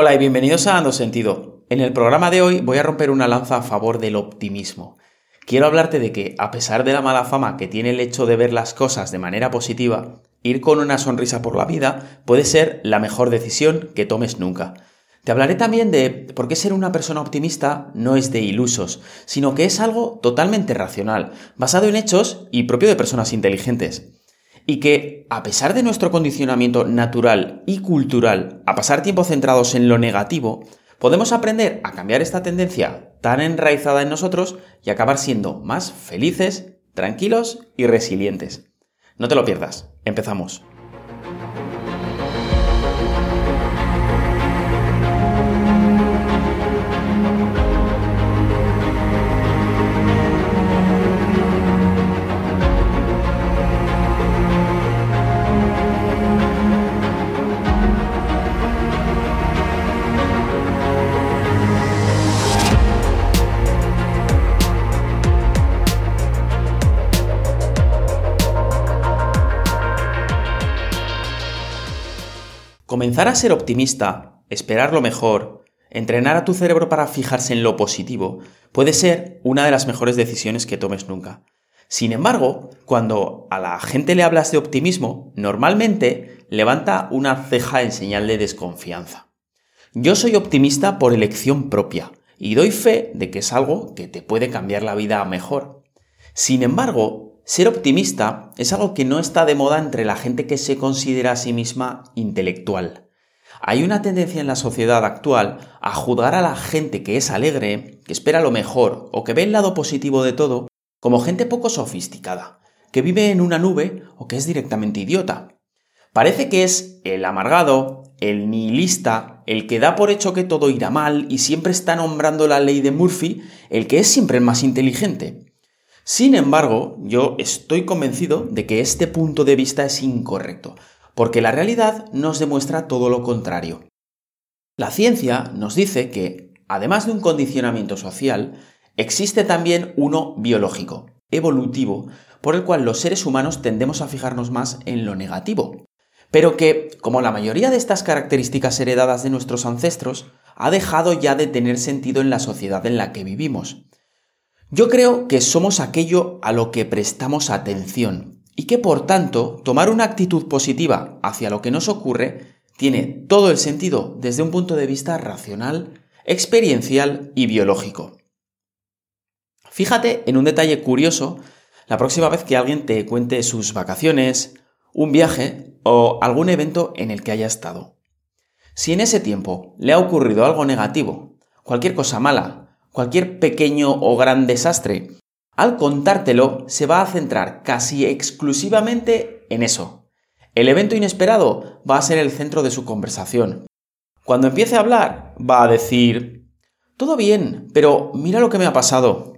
Hola y bienvenidos a Dando Sentido. En el programa de hoy voy a romper una lanza a favor del optimismo. Quiero hablarte de que, a pesar de la mala fama que tiene el hecho de ver las cosas de manera positiva, ir con una sonrisa por la vida puede ser la mejor decisión que tomes nunca. Te hablaré también de por qué ser una persona optimista no es de ilusos, sino que es algo totalmente racional, basado en hechos y propio de personas inteligentes y que, a pesar de nuestro condicionamiento natural y cultural a pasar tiempo centrados en lo negativo, podemos aprender a cambiar esta tendencia tan enraizada en nosotros y acabar siendo más felices, tranquilos y resilientes. No te lo pierdas, empezamos. Comenzar a ser optimista, esperar lo mejor, entrenar a tu cerebro para fijarse en lo positivo, puede ser una de las mejores decisiones que tomes nunca. Sin embargo, cuando a la gente le hablas de optimismo, normalmente levanta una ceja en señal de desconfianza. Yo soy optimista por elección propia y doy fe de que es algo que te puede cambiar la vida a mejor. Sin embargo, ser optimista es algo que no está de moda entre la gente que se considera a sí misma intelectual. Hay una tendencia en la sociedad actual a juzgar a la gente que es alegre, que espera lo mejor o que ve el lado positivo de todo como gente poco sofisticada, que vive en una nube o que es directamente idiota. Parece que es el amargado, el nihilista, el que da por hecho que todo irá mal y siempre está nombrando la ley de Murphy, el que es siempre el más inteligente. Sin embargo, yo estoy convencido de que este punto de vista es incorrecto, porque la realidad nos demuestra todo lo contrario. La ciencia nos dice que, además de un condicionamiento social, existe también uno biológico, evolutivo, por el cual los seres humanos tendemos a fijarnos más en lo negativo, pero que, como la mayoría de estas características heredadas de nuestros ancestros, ha dejado ya de tener sentido en la sociedad en la que vivimos. Yo creo que somos aquello a lo que prestamos atención y que por tanto tomar una actitud positiva hacia lo que nos ocurre tiene todo el sentido desde un punto de vista racional, experiencial y biológico. Fíjate en un detalle curioso la próxima vez que alguien te cuente sus vacaciones, un viaje o algún evento en el que haya estado. Si en ese tiempo le ha ocurrido algo negativo, cualquier cosa mala, cualquier pequeño o gran desastre, al contártelo se va a centrar casi exclusivamente en eso. El evento inesperado va a ser el centro de su conversación. Cuando empiece a hablar, va a decir, todo bien, pero mira lo que me ha pasado.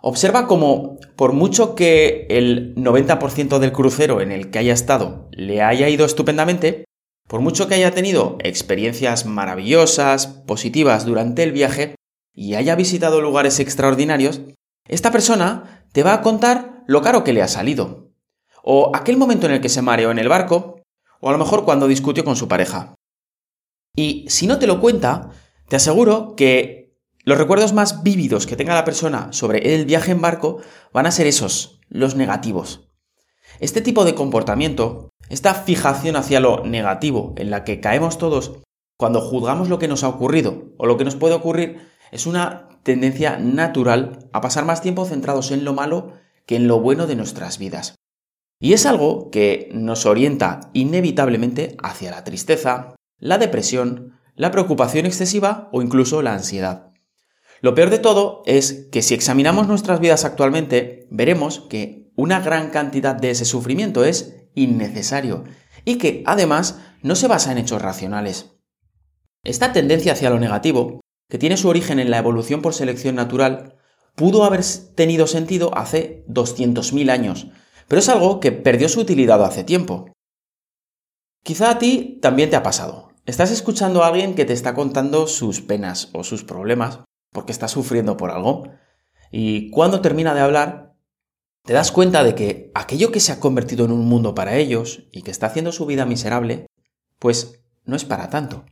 Observa cómo, por mucho que el 90% del crucero en el que haya estado le haya ido estupendamente, por mucho que haya tenido experiencias maravillosas, positivas durante el viaje, y haya visitado lugares extraordinarios, esta persona te va a contar lo caro que le ha salido, o aquel momento en el que se mareó en el barco, o a lo mejor cuando discutió con su pareja. Y si no te lo cuenta, te aseguro que los recuerdos más vívidos que tenga la persona sobre el viaje en barco van a ser esos, los negativos. Este tipo de comportamiento, esta fijación hacia lo negativo en la que caemos todos cuando juzgamos lo que nos ha ocurrido o lo que nos puede ocurrir, es una tendencia natural a pasar más tiempo centrados en lo malo que en lo bueno de nuestras vidas. Y es algo que nos orienta inevitablemente hacia la tristeza, la depresión, la preocupación excesiva o incluso la ansiedad. Lo peor de todo es que si examinamos nuestras vidas actualmente, veremos que una gran cantidad de ese sufrimiento es innecesario y que además no se basa en hechos racionales. Esta tendencia hacia lo negativo que tiene su origen en la evolución por selección natural, pudo haber tenido sentido hace 200.000 años, pero es algo que perdió su utilidad hace tiempo. Quizá a ti también te ha pasado. Estás escuchando a alguien que te está contando sus penas o sus problemas porque está sufriendo por algo, y cuando termina de hablar, te das cuenta de que aquello que se ha convertido en un mundo para ellos y que está haciendo su vida miserable, pues no es para tanto.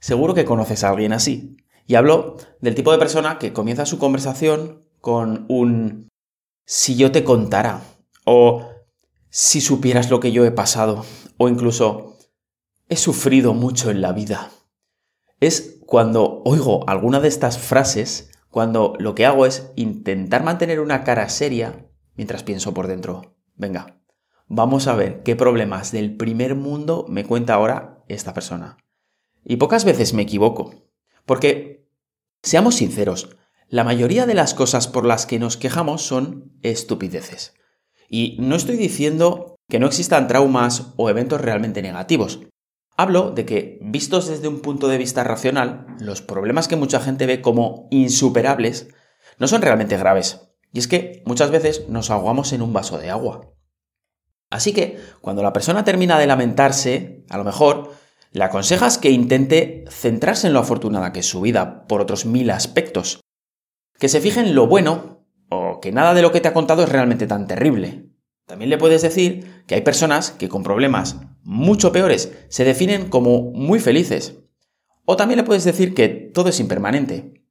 Seguro que conoces a alguien así. Y hablo del tipo de persona que comienza su conversación con un si yo te contara o si supieras lo que yo he pasado o incluso he sufrido mucho en la vida. Es cuando oigo alguna de estas frases, cuando lo que hago es intentar mantener una cara seria mientras pienso por dentro. Venga, vamos a ver qué problemas del primer mundo me cuenta ahora esta persona. Y pocas veces me equivoco, porque, seamos sinceros, la mayoría de las cosas por las que nos quejamos son estupideces. Y no estoy diciendo que no existan traumas o eventos realmente negativos. Hablo de que, vistos desde un punto de vista racional, los problemas que mucha gente ve como insuperables no son realmente graves. Y es que muchas veces nos ahogamos en un vaso de agua. Así que, cuando la persona termina de lamentarse, a lo mejor, le aconsejas que intente centrarse en lo afortunada que es su vida por otros mil aspectos. Que se fije en lo bueno o que nada de lo que te ha contado es realmente tan terrible. También le puedes decir que hay personas que con problemas mucho peores se definen como muy felices. O también le puedes decir que todo es impermanente.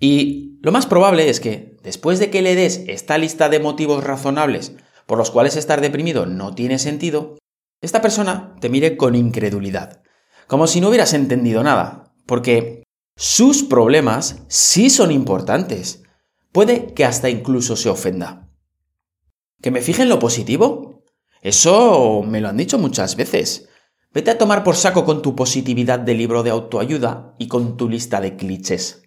Y lo más probable es que, después de que le des esta lista de motivos razonables por los cuales estar deprimido no tiene sentido, esta persona te mire con incredulidad, como si no hubieras entendido nada, porque sus problemas sí son importantes. Puede que hasta incluso se ofenda. ¿Que me fije en lo positivo? Eso me lo han dicho muchas veces. Vete a tomar por saco con tu positividad de libro de autoayuda y con tu lista de clichés.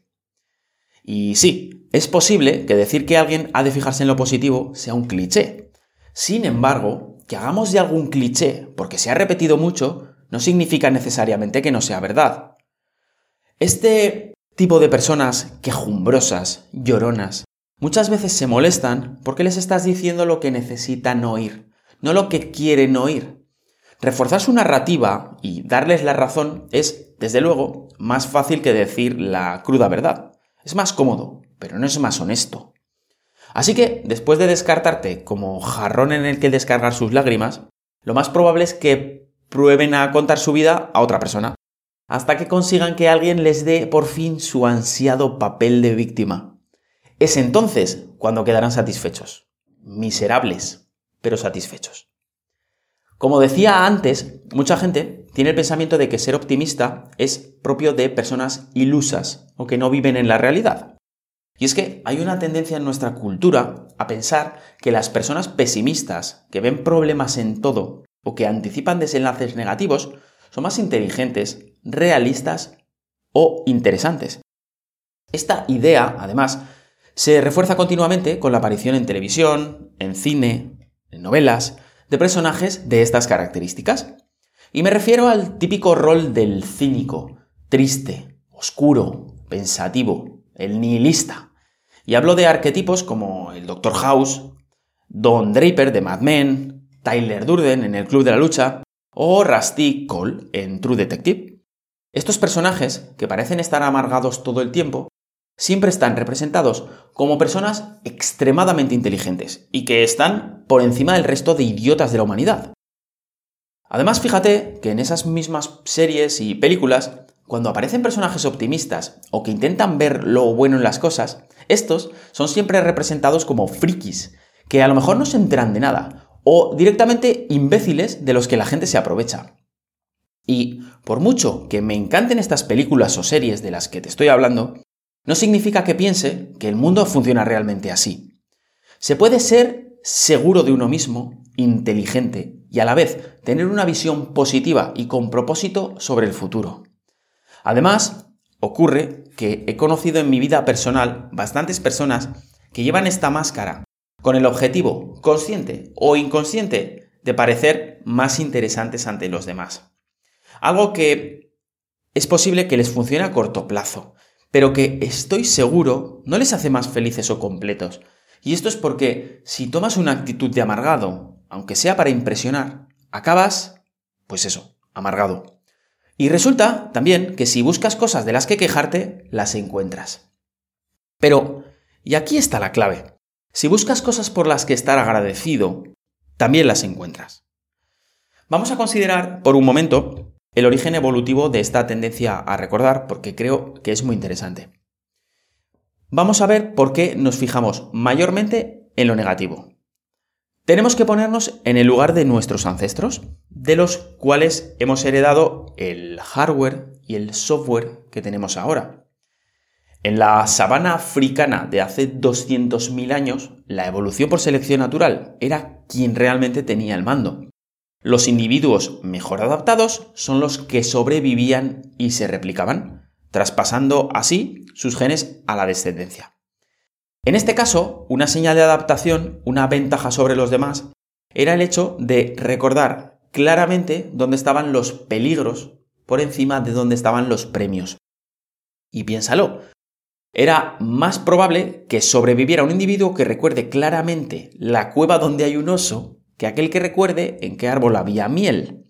Y sí, es posible que decir que alguien ha de fijarse en lo positivo sea un cliché. Sin embargo, que hagamos de algún cliché porque se ha repetido mucho no significa necesariamente que no sea verdad. Este tipo de personas quejumbrosas, lloronas, muchas veces se molestan porque les estás diciendo lo que necesitan oír, no lo que quieren oír. Reforzar su narrativa y darles la razón es, desde luego, más fácil que decir la cruda verdad. Es más cómodo, pero no es más honesto. Así que, después de descartarte como jarrón en el que descargar sus lágrimas, lo más probable es que prueben a contar su vida a otra persona, hasta que consigan que alguien les dé por fin su ansiado papel de víctima. Es entonces cuando quedarán satisfechos. Miserables, pero satisfechos. Como decía antes, mucha gente tiene el pensamiento de que ser optimista es propio de personas ilusas o que no viven en la realidad. Y es que hay una tendencia en nuestra cultura a pensar que las personas pesimistas, que ven problemas en todo o que anticipan desenlaces negativos, son más inteligentes, realistas o interesantes. Esta idea, además, se refuerza continuamente con la aparición en televisión, en cine, en novelas, de personajes de estas características. Y me refiero al típico rol del cínico, triste, oscuro, pensativo, el nihilista. Y hablo de arquetipos como el Dr. House, Don Draper de Mad Men, Tyler Durden en El Club de la Lucha o Rusty Cole en True Detective. Estos personajes, que parecen estar amargados todo el tiempo, siempre están representados como personas extremadamente inteligentes y que están por encima del resto de idiotas de la humanidad. Además, fíjate que en esas mismas series y películas cuando aparecen personajes optimistas o que intentan ver lo bueno en las cosas, estos son siempre representados como frikis, que a lo mejor no se enteran de nada, o directamente imbéciles de los que la gente se aprovecha. Y por mucho que me encanten estas películas o series de las que te estoy hablando, no significa que piense que el mundo funciona realmente así. Se puede ser seguro de uno mismo, inteligente y a la vez tener una visión positiva y con propósito sobre el futuro. Además, ocurre que he conocido en mi vida personal bastantes personas que llevan esta máscara con el objetivo, consciente o inconsciente, de parecer más interesantes ante los demás. Algo que es posible que les funcione a corto plazo, pero que estoy seguro no les hace más felices o completos. Y esto es porque si tomas una actitud de amargado, aunque sea para impresionar, acabas, pues eso, amargado. Y resulta también que si buscas cosas de las que quejarte, las encuentras. Pero, y aquí está la clave, si buscas cosas por las que estar agradecido, también las encuentras. Vamos a considerar por un momento el origen evolutivo de esta tendencia a recordar porque creo que es muy interesante. Vamos a ver por qué nos fijamos mayormente en lo negativo. Tenemos que ponernos en el lugar de nuestros ancestros, de los cuales hemos heredado el hardware y el software que tenemos ahora. En la sabana africana de hace 200.000 años, la evolución por selección natural era quien realmente tenía el mando. Los individuos mejor adaptados son los que sobrevivían y se replicaban, traspasando así sus genes a la descendencia. En este caso, una señal de adaptación, una ventaja sobre los demás, era el hecho de recordar claramente dónde estaban los peligros por encima de dónde estaban los premios. Y piénsalo, era más probable que sobreviviera un individuo que recuerde claramente la cueva donde hay un oso que aquel que recuerde en qué árbol había miel.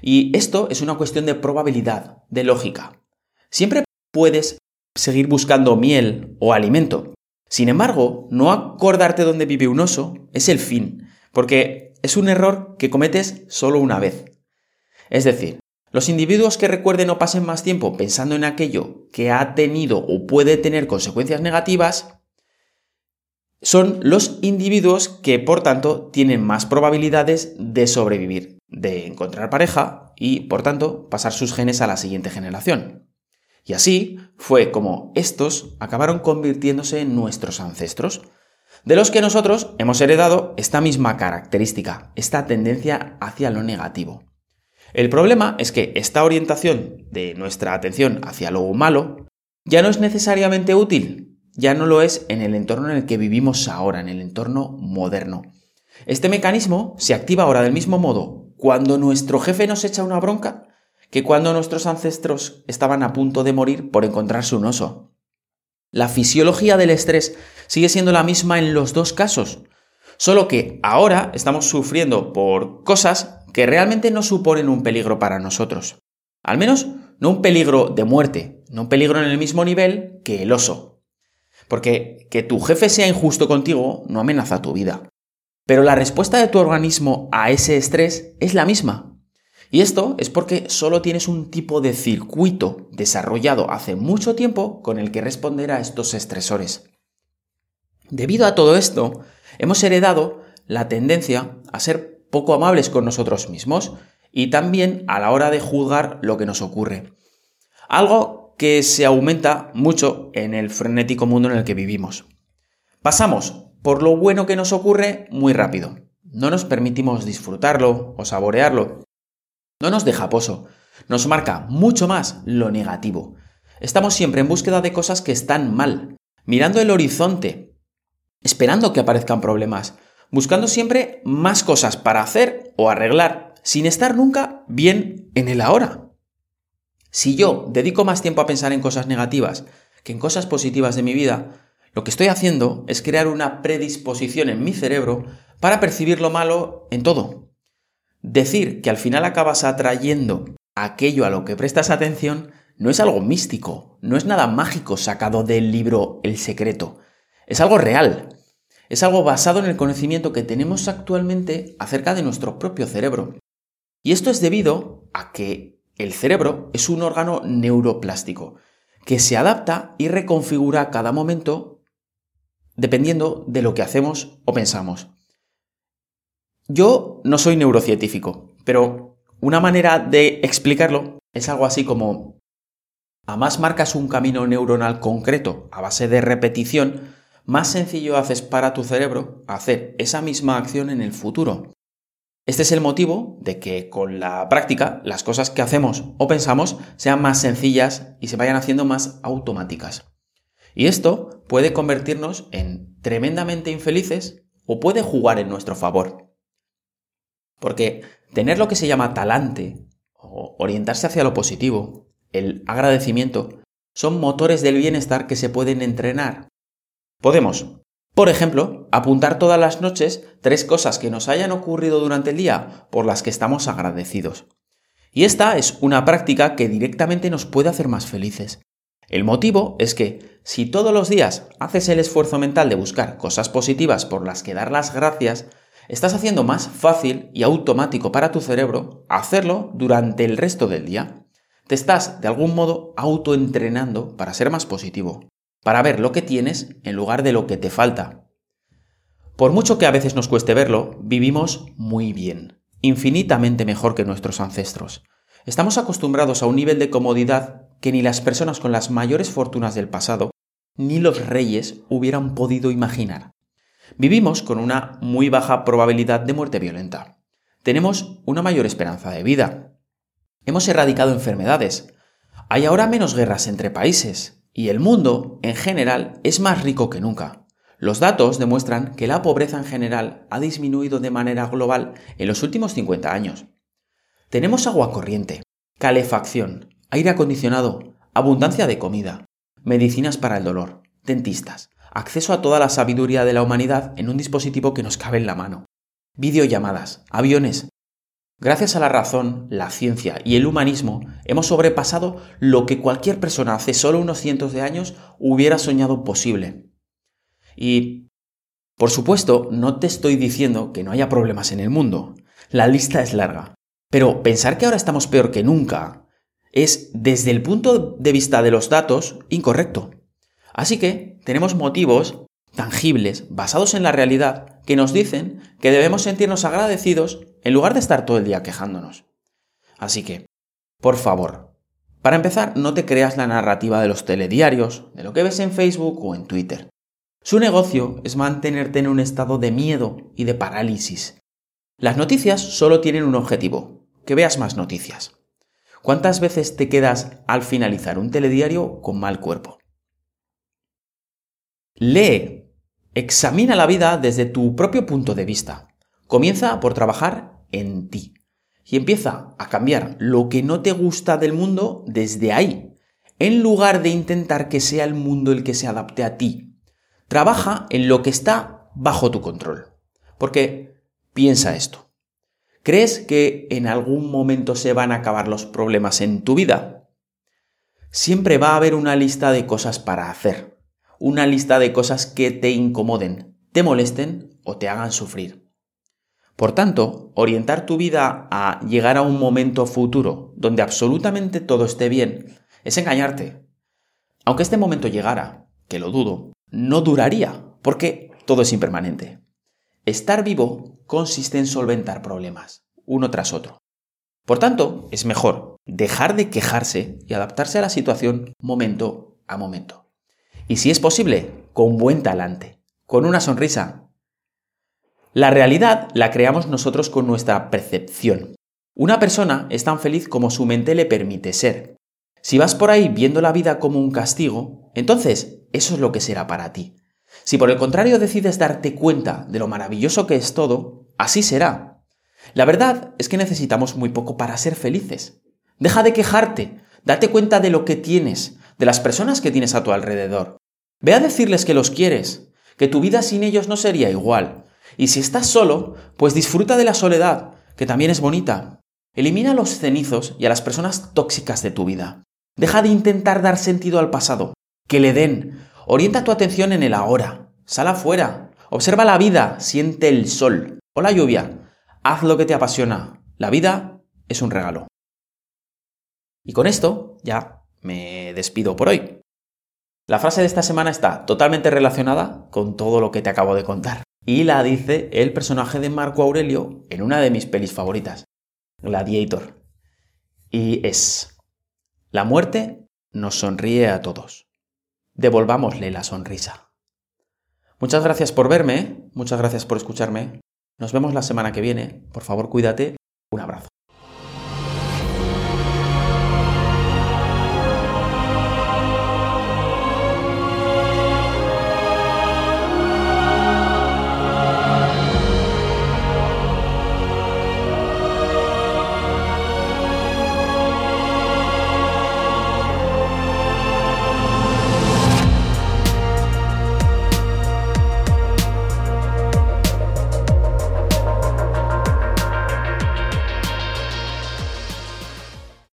Y esto es una cuestión de probabilidad, de lógica. Siempre puedes seguir buscando miel o alimento. Sin embargo, no acordarte dónde vive un oso es el fin, porque es un error que cometes solo una vez. Es decir, los individuos que recuerden o pasen más tiempo pensando en aquello que ha tenido o puede tener consecuencias negativas son los individuos que, por tanto, tienen más probabilidades de sobrevivir, de encontrar pareja y, por tanto, pasar sus genes a la siguiente generación. Y así fue como estos acabaron convirtiéndose en nuestros ancestros, de los que nosotros hemos heredado esta misma característica, esta tendencia hacia lo negativo. El problema es que esta orientación de nuestra atención hacia lo malo ya no es necesariamente útil ya no lo es en el entorno en el que vivimos ahora, en el entorno moderno. Este mecanismo se activa ahora del mismo modo cuando nuestro jefe nos echa una bronca que cuando nuestros ancestros estaban a punto de morir por encontrarse un oso. La fisiología del estrés sigue siendo la misma en los dos casos, solo que ahora estamos sufriendo por cosas que realmente no suponen un peligro para nosotros. Al menos no un peligro de muerte, no un peligro en el mismo nivel que el oso, porque que tu jefe sea injusto contigo no amenaza tu vida. Pero la respuesta de tu organismo a ese estrés es la misma. Y esto es porque solo tienes un tipo de circuito desarrollado hace mucho tiempo con el que responder a estos estresores. Debido a todo esto, hemos heredado la tendencia a ser poco amables con nosotros mismos y también a la hora de juzgar lo que nos ocurre. Algo que se aumenta mucho en el frenético mundo en el que vivimos. Pasamos por lo bueno que nos ocurre muy rápido. No nos permitimos disfrutarlo o saborearlo. No nos deja poso. Nos marca mucho más lo negativo. Estamos siempre en búsqueda de cosas que están mal, mirando el horizonte, esperando que aparezcan problemas, buscando siempre más cosas para hacer o arreglar, sin estar nunca bien en el ahora. Si yo dedico más tiempo a pensar en cosas negativas que en cosas positivas de mi vida, lo que estoy haciendo es crear una predisposición en mi cerebro para percibir lo malo en todo. Decir que al final acabas atrayendo aquello a lo que prestas atención no es algo místico, no es nada mágico sacado del libro El secreto, es algo real, es algo basado en el conocimiento que tenemos actualmente acerca de nuestro propio cerebro. Y esto es debido a que el cerebro es un órgano neuroplástico que se adapta y reconfigura cada momento dependiendo de lo que hacemos o pensamos. Yo no soy neurocientífico, pero una manera de explicarlo es algo así como a más marcas un camino neuronal concreto a base de repetición, más sencillo haces para tu cerebro hacer esa misma acción en el futuro. Este es el motivo de que con la práctica las cosas que hacemos o pensamos sean más sencillas y se vayan haciendo más automáticas. Y esto puede convertirnos en tremendamente infelices o puede jugar en nuestro favor. Porque tener lo que se llama talante o orientarse hacia lo positivo, el agradecimiento, son motores del bienestar que se pueden entrenar. Podemos por ejemplo, apuntar todas las noches tres cosas que nos hayan ocurrido durante el día por las que estamos agradecidos. Y esta es una práctica que directamente nos puede hacer más felices. El motivo es que si todos los días haces el esfuerzo mental de buscar cosas positivas por las que dar las gracias, estás haciendo más fácil y automático para tu cerebro hacerlo durante el resto del día. Te estás, de algún modo, autoentrenando para ser más positivo, para ver lo que tienes en lugar de lo que te falta. Por mucho que a veces nos cueste verlo, vivimos muy bien, infinitamente mejor que nuestros ancestros. Estamos acostumbrados a un nivel de comodidad que ni las personas con las mayores fortunas del pasado, ni los reyes hubieran podido imaginar. Vivimos con una muy baja probabilidad de muerte violenta. Tenemos una mayor esperanza de vida. Hemos erradicado enfermedades. Hay ahora menos guerras entre países. Y el mundo, en general, es más rico que nunca. Los datos demuestran que la pobreza en general ha disminuido de manera global en los últimos 50 años. Tenemos agua corriente, calefacción, aire acondicionado, abundancia de comida, medicinas para el dolor, dentistas, acceso a toda la sabiduría de la humanidad en un dispositivo que nos cabe en la mano, videollamadas, aviones. Gracias a la razón, la ciencia y el humanismo hemos sobrepasado lo que cualquier persona hace solo unos cientos de años hubiera soñado posible. Y, por supuesto, no te estoy diciendo que no haya problemas en el mundo. La lista es larga. Pero pensar que ahora estamos peor que nunca es, desde el punto de vista de los datos, incorrecto. Así que tenemos motivos tangibles, basados en la realidad, que nos dicen que debemos sentirnos agradecidos en lugar de estar todo el día quejándonos. Así que, por favor, para empezar, no te creas la narrativa de los telediarios, de lo que ves en Facebook o en Twitter. Su negocio es mantenerte en un estado de miedo y de parálisis. Las noticias solo tienen un objetivo, que veas más noticias. ¿Cuántas veces te quedas al finalizar un telediario con mal cuerpo? Lee, examina la vida desde tu propio punto de vista. Comienza por trabajar en ti y empieza a cambiar lo que no te gusta del mundo desde ahí, en lugar de intentar que sea el mundo el que se adapte a ti. Trabaja en lo que está bajo tu control. Porque piensa esto. ¿Crees que en algún momento se van a acabar los problemas en tu vida? Siempre va a haber una lista de cosas para hacer una lista de cosas que te incomoden, te molesten o te hagan sufrir. Por tanto, orientar tu vida a llegar a un momento futuro donde absolutamente todo esté bien es engañarte. Aunque este momento llegara, que lo dudo, no duraría, porque todo es impermanente. Estar vivo consiste en solventar problemas, uno tras otro. Por tanto, es mejor dejar de quejarse y adaptarse a la situación momento a momento. Y si es posible, con buen talante, con una sonrisa. La realidad la creamos nosotros con nuestra percepción. Una persona es tan feliz como su mente le permite ser. Si vas por ahí viendo la vida como un castigo, entonces eso es lo que será para ti. Si por el contrario decides darte cuenta de lo maravilloso que es todo, así será. La verdad es que necesitamos muy poco para ser felices. Deja de quejarte, date cuenta de lo que tienes, de las personas que tienes a tu alrededor. Ve a decirles que los quieres, que tu vida sin ellos no sería igual. Y si estás solo, pues disfruta de la soledad, que también es bonita. Elimina los cenizos y a las personas tóxicas de tu vida. Deja de intentar dar sentido al pasado. Que le den. Orienta tu atención en el ahora. Sal afuera. Observa la vida. Siente el sol o la lluvia. Haz lo que te apasiona. La vida es un regalo. Y con esto ya me despido por hoy. La frase de esta semana está totalmente relacionada con todo lo que te acabo de contar. Y la dice el personaje de Marco Aurelio en una de mis pelis favoritas, Gladiator. Y es, la muerte nos sonríe a todos. Devolvámosle la sonrisa. Muchas gracias por verme, muchas gracias por escucharme. Nos vemos la semana que viene. Por favor, cuídate. Un abrazo.